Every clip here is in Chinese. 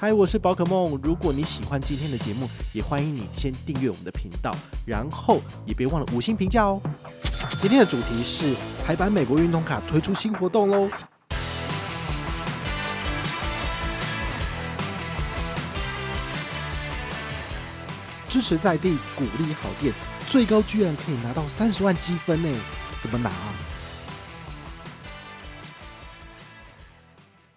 嗨，我是宝可梦。如果你喜欢今天的节目，也欢迎你先订阅我们的频道，然后也别忘了五星评价哦。今天的主题是台版美国运动卡推出新活动喽！支持在地，鼓励好店，最高居然可以拿到三十万积分呢！怎么拿啊？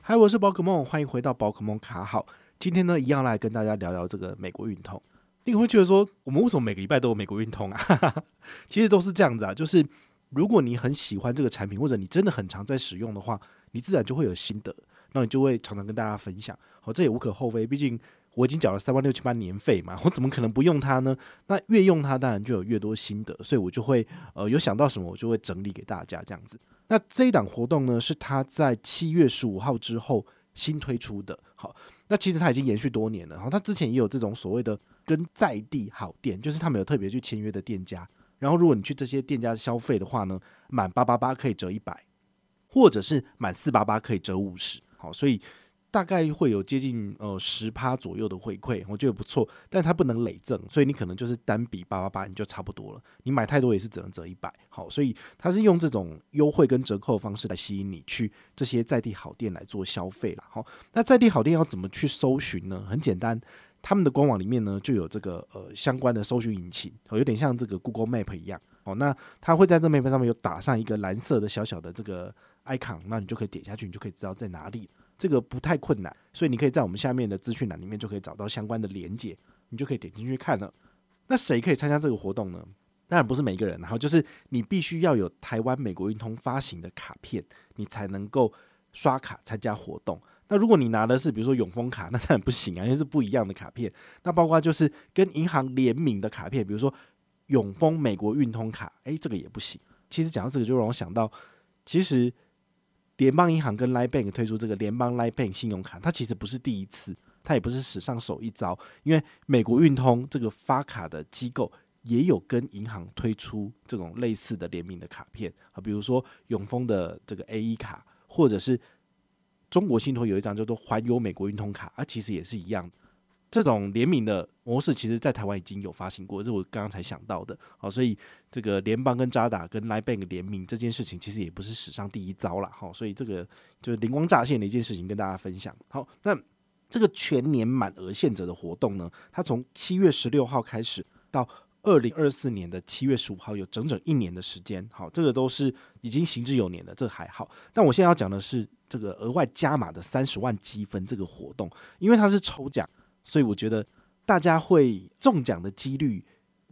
嗨，我是宝可梦，欢迎回到宝可梦卡好。今天呢，一样来跟大家聊聊这个美国运通。你会觉得说，我们为什么每个礼拜都有美国运通啊？其实都是这样子啊，就是如果你很喜欢这个产品，或者你真的很常在使用的话，你自然就会有心得，那你就会常常跟大家分享。好，这也无可厚非，毕竟我已经缴了三万六千八年费嘛，我怎么可能不用它呢？那越用它，当然就有越多心得，所以我就会呃有想到什么，我就会整理给大家这样子。那这一档活动呢，是他在七月十五号之后新推出的。好，那其实他已经延续多年了。然后他之前也有这种所谓的跟在地好店，就是他们有特别去签约的店家。然后如果你去这些店家消费的话呢，满八八八可以折一百，或者是满四八八可以折五十。好，所以。大概会有接近呃十趴左右的回馈，我觉得不错，但它不能累赠，所以你可能就是单笔八八八你就差不多了，你买太多也是只能折一百，好，所以它是用这种优惠跟折扣的方式来吸引你去这些在地好店来做消费了，好，那在地好店要怎么去搜寻呢？很简单，他们的官网里面呢就有这个呃相关的搜寻引擎，有点像这个 Google Map 一样，哦，那它会在这 Map 上面有打上一个蓝色的小小的这个 icon，那你就可以点下去，你就可以知道在哪里。这个不太困难，所以你可以在我们下面的资讯栏里面就可以找到相关的连结，你就可以点进去看了。那谁可以参加这个活动呢？当然不是每一个人，然后就是你必须要有台湾美国运通发行的卡片，你才能够刷卡参加活动。那如果你拿的是比如说永丰卡，那当然不行啊，因为是不一样的卡片。那包括就是跟银行联名的卡片，比如说永丰美国运通卡，诶，这个也不行。其实讲到这个，就让我想到，其实。联邦银行跟 Line Bank 推出这个联邦 Line Bank 信用卡，它其实不是第一次，它也不是史上首一招。因为美国运通这个发卡的机构也有跟银行推出这种类似的联名的卡片啊，比如说永丰的这个 AE 卡，或者是中国信托有一张叫做环游美国运通卡，啊，其实也是一样。这种联名的模式，其实在台湾已经有发行过，这是我刚刚才想到的。好，所以这个联邦跟渣打跟 Line Bank 联名这件事情，其实也不是史上第一遭了。好，所以这个就是灵光乍现的一件事情，跟大家分享。好，那这个全年满额现折的活动呢，它从七月十六号开始到二零二四年的七月十五号，有整整一年的时间。好，这个都是已经行之有年的，这个还好。但我现在要讲的是这个额外加码的三十万积分这个活动，因为它是抽奖。所以我觉得大家会中奖的几率，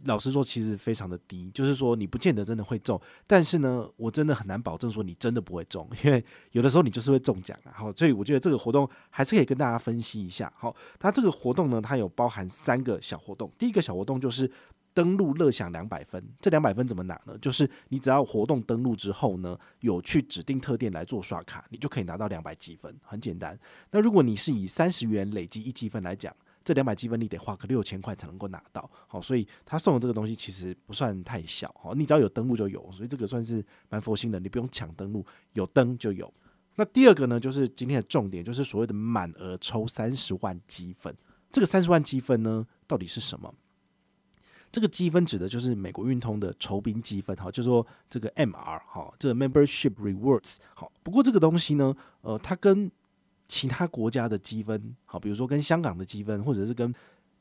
老实说其实非常的低。就是说你不见得真的会中，但是呢，我真的很难保证说你真的不会中，因为有的时候你就是会中奖啊。好，所以我觉得这个活动还是可以跟大家分析一下。好，它这个活动呢，它有包含三个小活动。第一个小活动就是登录乐享两百分。这两百分怎么拿呢？就是你只要活动登录之后呢，有去指定特店来做刷卡，你就可以拿到两百积分，很简单。那如果你是以三十元累积一积分来讲，这两百积分你得花个六千块才能够拿到，好，所以他送的这个东西其实不算太小，好，你只要有登录就有，所以这个算是蛮佛心的，你不用抢登录，有登就有。那第二个呢，就是今天的重点，就是所谓的满额抽三十万积分。这个三十万积分呢，到底是什么？这个积分指的就是美国运通的酬宾积分，哈，就是说这个 MR，哈，这个 Membership Rewards，好，不过这个东西呢，呃，它跟其他国家的积分，好，比如说跟香港的积分，或者是跟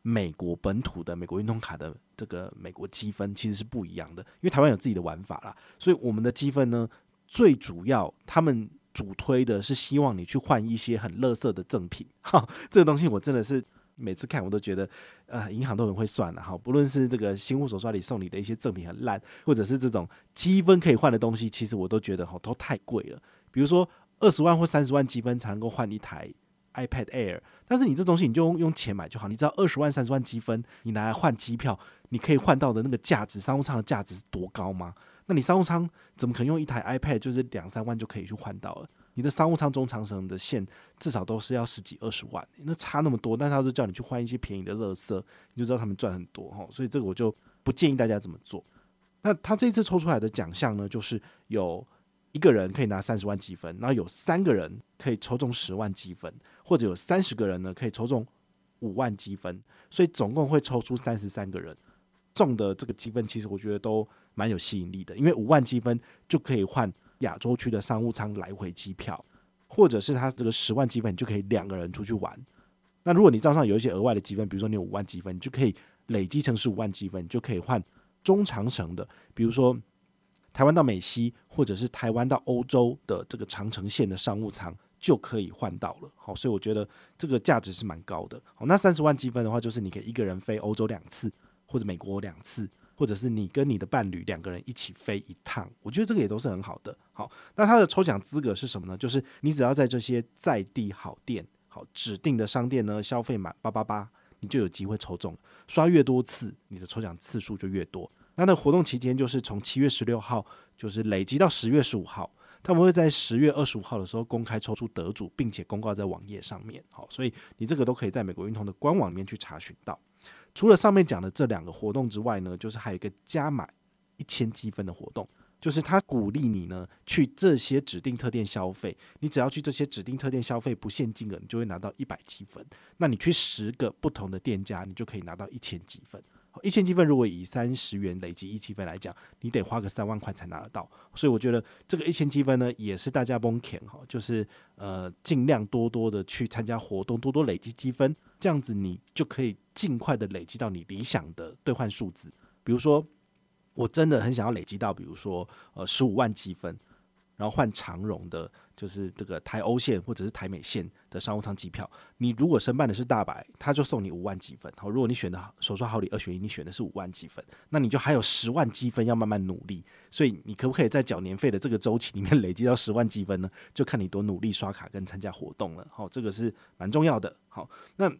美国本土的美国运动卡的这个美国积分，其实是不一样的。因为台湾有自己的玩法啦，所以我们的积分呢，最主要他们主推的是希望你去换一些很垃圾的赠品。哈，这个东西我真的是每次看我都觉得，呃，银行都很会算了。哈，不论是这个新户手刷里送你的一些赠品很烂，或者是这种积分可以换的东西，其实我都觉得哈都太贵了。比如说。二十万或三十万积分才能够换一台 iPad Air，但是你这东西你就用用钱买就好。你知道二十万、三十万积分，你拿来换机票，你可以换到的那个价值，商务舱的价值是多高吗？那你商务舱怎么可能用一台 iPad 就是两三万就可以去换到了？你的商务舱中长程的线至少都是要十几二十万，那差那么多，但是他就叫你去换一些便宜的垃圾，你就知道他们赚很多哈。所以这个我就不建议大家这么做。那他这一次抽出来的奖项呢，就是有。一个人可以拿三十万积分，然后有三个人可以抽中十万积分，或者有三十个人呢可以抽中五万积分，所以总共会抽出三十三个人中的这个积分，其实我觉得都蛮有吸引力的，因为五万积分就可以换亚洲区的商务舱来回机票，或者是他这个十万积分，你就可以两个人出去玩。那如果你账上有一些额外的积分，比如说你有五万积分，你就可以累积成十五万积分，你就可以换中长程的，比如说。台湾到美西，或者是台湾到欧洲的这个长城线的商务舱就可以换到了。好，所以我觉得这个价值是蛮高的。好，那三十万积分的话，就是你可以一个人飞欧洲两次，或者美国两次，或者是你跟你的伴侣两个人一起飞一趟。我觉得这个也都是很好的。好，那它的抽奖资格是什么呢？就是你只要在这些在地好店、好指定的商店呢消费满八八八，你就有机会抽中。刷越多次，你的抽奖次数就越多。那那活动期间就是从七月十六号，就是累积到十月十五号，他们会在十月二十五号的时候公开抽出得主，并且公告在网页上面。好，所以你这个都可以在美国运通的官网里面去查询到。除了上面讲的这两个活动之外呢，就是还有一个加码一千积分的活动，就是他鼓励你呢去这些指定特店消费，你只要去这些指定特店消费不限金额，你就会拿到一百积分。那你去十个不同的店家，你就可以拿到一千积分。一千积分，如果以三十元累积一积分来讲，你得花个三万块才拿得到。所以我觉得这个一千积分呢，也是大家蒙恬哈，就是呃尽量多多的去参加活动，多多累积积分，这样子你就可以尽快的累积到你理想的兑换数字。比如说，我真的很想要累积到，比如说呃十五万积分。然后换长荣的，就是这个台欧线或者是台美线的商务舱机票。你如果申办的是大白，他就送你五万积分。好，如果你选的手刷好礼二选一，你选的是五万积分，那你就还有十万积分要慢慢努力。所以你可不可以在缴年费的这个周期里面 累积到十万积分呢？就看你多努力刷卡跟参加活动了。好，这个是蛮重要的。好，那。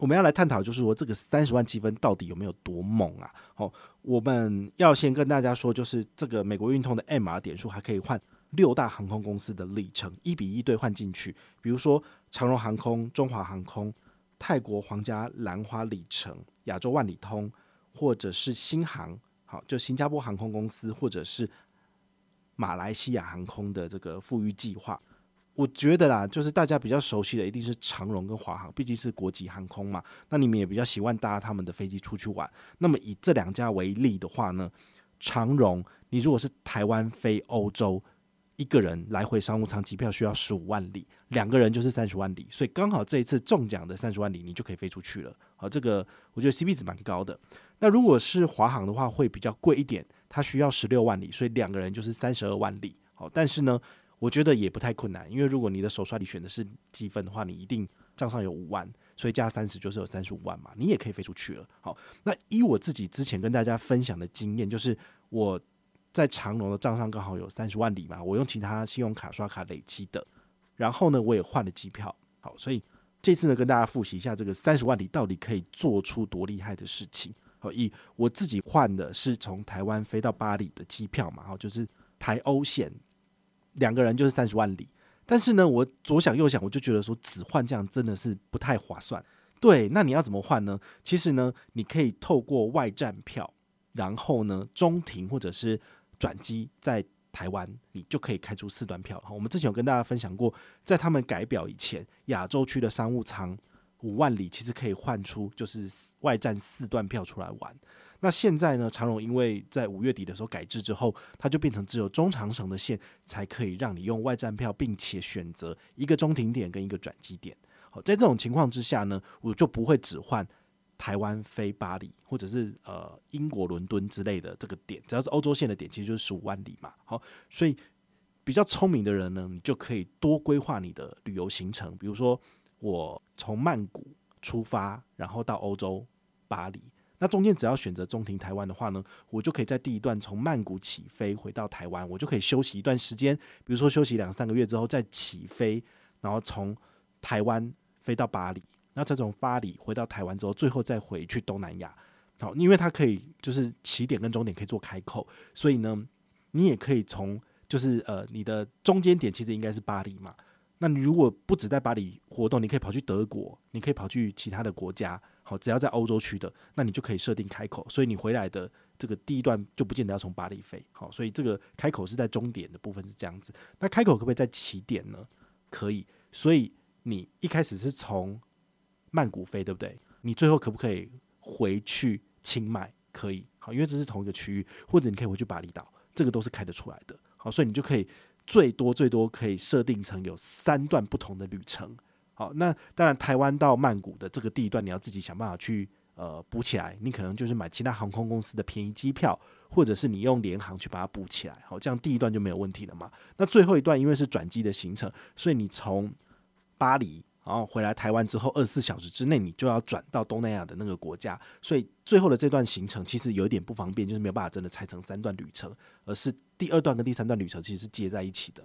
我们要来探讨，就是说这个三十万积分到底有没有多猛啊？好，我们要先跟大家说，就是这个美国运通的 MR 点数还可以换六大航空公司的里程，一比一兑换进去。比如说长荣航空、中华航空、泰国皇家兰花里程、亚洲万里通，或者是新航，好，就新加坡航空公司，或者是马来西亚航空的这个富裕计划。我觉得啦，就是大家比较熟悉的一定是长荣跟华航，毕竟是国际航空嘛。那你们也比较习惯搭他们的飞机出去玩。那么以这两家为例的话呢，长荣，你如果是台湾飞欧洲，一个人来回商务舱机票需要十五万里，两个人就是三十万里，所以刚好这一次中奖的三十万里，你就可以飞出去了。好，这个我觉得 CP 值蛮高的。那如果是华航的话，会比较贵一点，它需要十六万里，所以两个人就是三十二万里。好，但是呢。我觉得也不太困难，因为如果你的手刷里选的是积分的话，你一定账上有五万，所以加三十就是有三十五万嘛，你也可以飞出去了。好，那依我自己之前跟大家分享的经验，就是我在长隆的账上刚好有三十万里嘛，我用其他信用卡刷卡累积的，然后呢，我也换了机票。好，所以这次呢，跟大家复习一下这个三十万里到底可以做出多厉害的事情。好，以我自己换的是从台湾飞到巴黎的机票嘛，好，就是台欧线。两个人就是三十万里，但是呢，我左想右想，我就觉得说只换这样真的是不太划算。对，那你要怎么换呢？其实呢，你可以透过外站票，然后呢中停或者是转机在台湾，你就可以开出四段票。我们之前有跟大家分享过，在他们改表以前，亚洲区的商务舱五万里其实可以换出就是外站四段票出来玩。那现在呢？长荣因为在五月底的时候改制之后，它就变成只有中长程的线才可以让你用外站票，并且选择一个中停点跟一个转机点。好，在这种情况之下呢，我就不会只换台湾飞巴黎，或者是呃英国伦敦之类的这个点，只要是欧洲线的点，其实就是十五万里嘛。好，所以比较聪明的人呢，你就可以多规划你的旅游行程，比如说我从曼谷出发，然后到欧洲巴黎。那中间只要选择中停台湾的话呢，我就可以在第一段从曼谷起飞回到台湾，我就可以休息一段时间，比如说休息两三个月之后再起飞，然后从台湾飞到巴黎，那再从巴黎回到台湾之后，最后再回去东南亚。好，因为它可以就是起点跟终点可以做开扣，所以呢，你也可以从就是呃你的中间点其实应该是巴黎嘛，那你如果不只在巴黎活动，你可以跑去德国，你可以跑去其他的国家。好，只要在欧洲区的，那你就可以设定开口，所以你回来的这个第一段就不见得要从巴黎飞。好，所以这个开口是在终点的部分是这样子。那开口可不可以在起点呢？可以。所以你一开始是从曼谷飞，对不对？你最后可不可以回去清迈？可以。好，因为这是同一个区域，或者你可以回去巴厘岛，这个都是开得出来的。好，所以你就可以最多最多可以设定成有三段不同的旅程。好，那当然台湾到曼谷的这个第一段，你要自己想办法去呃补起来。你可能就是买其他航空公司的便宜机票，或者是你用联航去把它补起来。好，这样第一段就没有问题了嘛。那最后一段因为是转机的行程，所以你从巴黎。然后回来台湾之后，二十四小时之内你就要转到东南亚的那个国家，所以最后的这段行程其实有一点不方便，就是没有办法真的拆成三段旅程，而是第二段跟第三段旅程其实是接在一起的。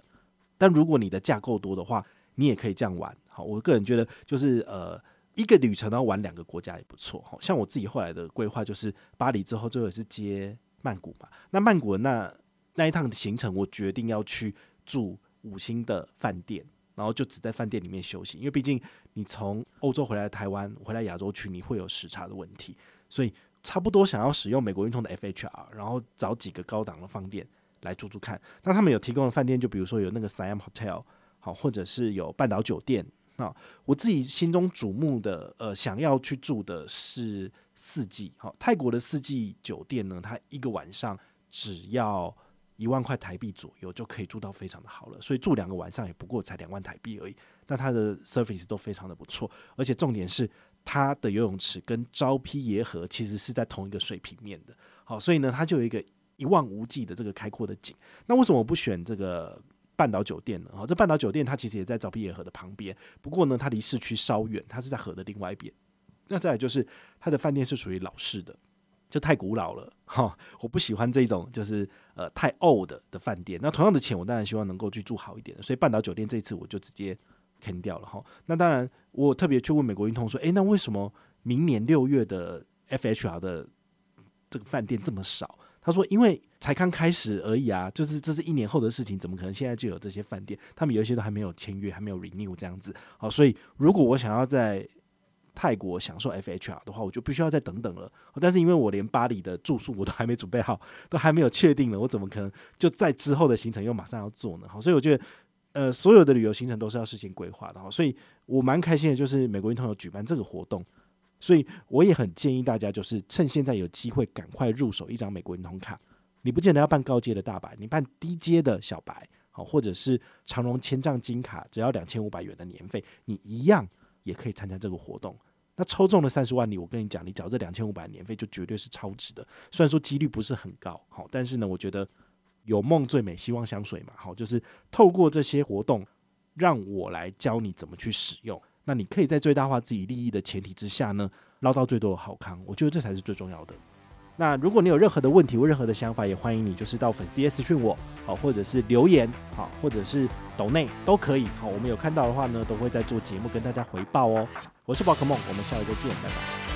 但如果你的假够多的话，你也可以这样玩。好，我个人觉得就是呃一个旅程然后玩两个国家也不错。好，像我自己后来的规划就是巴黎之后最后也是接曼谷嘛。那曼谷的那那一趟的行程，我决定要去住五星的饭店。然后就只在饭店里面休息，因为毕竟你从欧洲回来台湾，回来亚洲区，你会有时差的问题，所以差不多想要使用美国运通的 FHR，然后找几个高档的饭店来住住看。那他们有提供的饭店，就比如说有那个 Siam Hotel，好，或者是有半岛酒店。那我自己心中瞩目的，呃，想要去住的是四季，好，泰国的四季酒店呢，它一个晚上只要。一万块台币左右就可以住到非常的好了，所以住两个晚上也不过才两万台币而已。那它的 service 都非常的不错，而且重点是它的游泳池跟昭披耶河其实是在同一个水平面的。好，所以呢，它就有一个一望无际的这个开阔的景。那为什么我不选这个半岛酒店呢？好，这半岛酒店它其实也在昭披耶河的旁边，不过呢，它离市区稍远，它是在河的另外一边。那再来就是它的饭店是属于老式的。就太古老了哈，我不喜欢这种就是呃太 old 的饭店。那同样的钱，我当然希望能够去住好一点的。所以半岛酒店这次我就直接坑掉了哈。那当然，我特别去问美国运通说，诶，那为什么明年六月的 FHR 的这个饭店这么少？他说，因为才刚开始而已啊，就是这是一年后的事情，怎么可能现在就有这些饭店？他们有一些都还没有签约，还没有 renew 这样子。好，所以如果我想要在泰国享受 FHR 的话，我就必须要再等等了。但是因为我连巴黎的住宿我都还没准备好，都还没有确定了，我怎么可能就在之后的行程又马上要做呢？好，所以我觉得，呃，所有的旅游行程都是要事先规划的。好，所以我蛮开心的，就是美国运通有举办这个活动，所以我也很建议大家，就是趁现在有机会，赶快入手一张美国银通卡。你不见得要办高阶的大白，你办低阶的小白，好，或者是长荣千帐金卡，只要两千五百元的年费，你一样也可以参加这个活动。那抽中了三十万里，我跟你讲，你缴这两千五百年费就绝对是超值的。虽然说几率不是很高，好，但是呢，我觉得有梦最美，希望相随嘛，好，就是透过这些活动，让我来教你怎么去使用。那你可以在最大化自己利益的前提之下呢，捞到最多的好康。我觉得这才是最重要的。那如果你有任何的问题或任何的想法，也欢迎你就是到粉丝页私讯我，好，或者是留言，好，或者是抖内都可以，好，我们有看到的话呢，都会在做节目跟大家回报哦。我是宝可梦，我们下回再见，拜拜。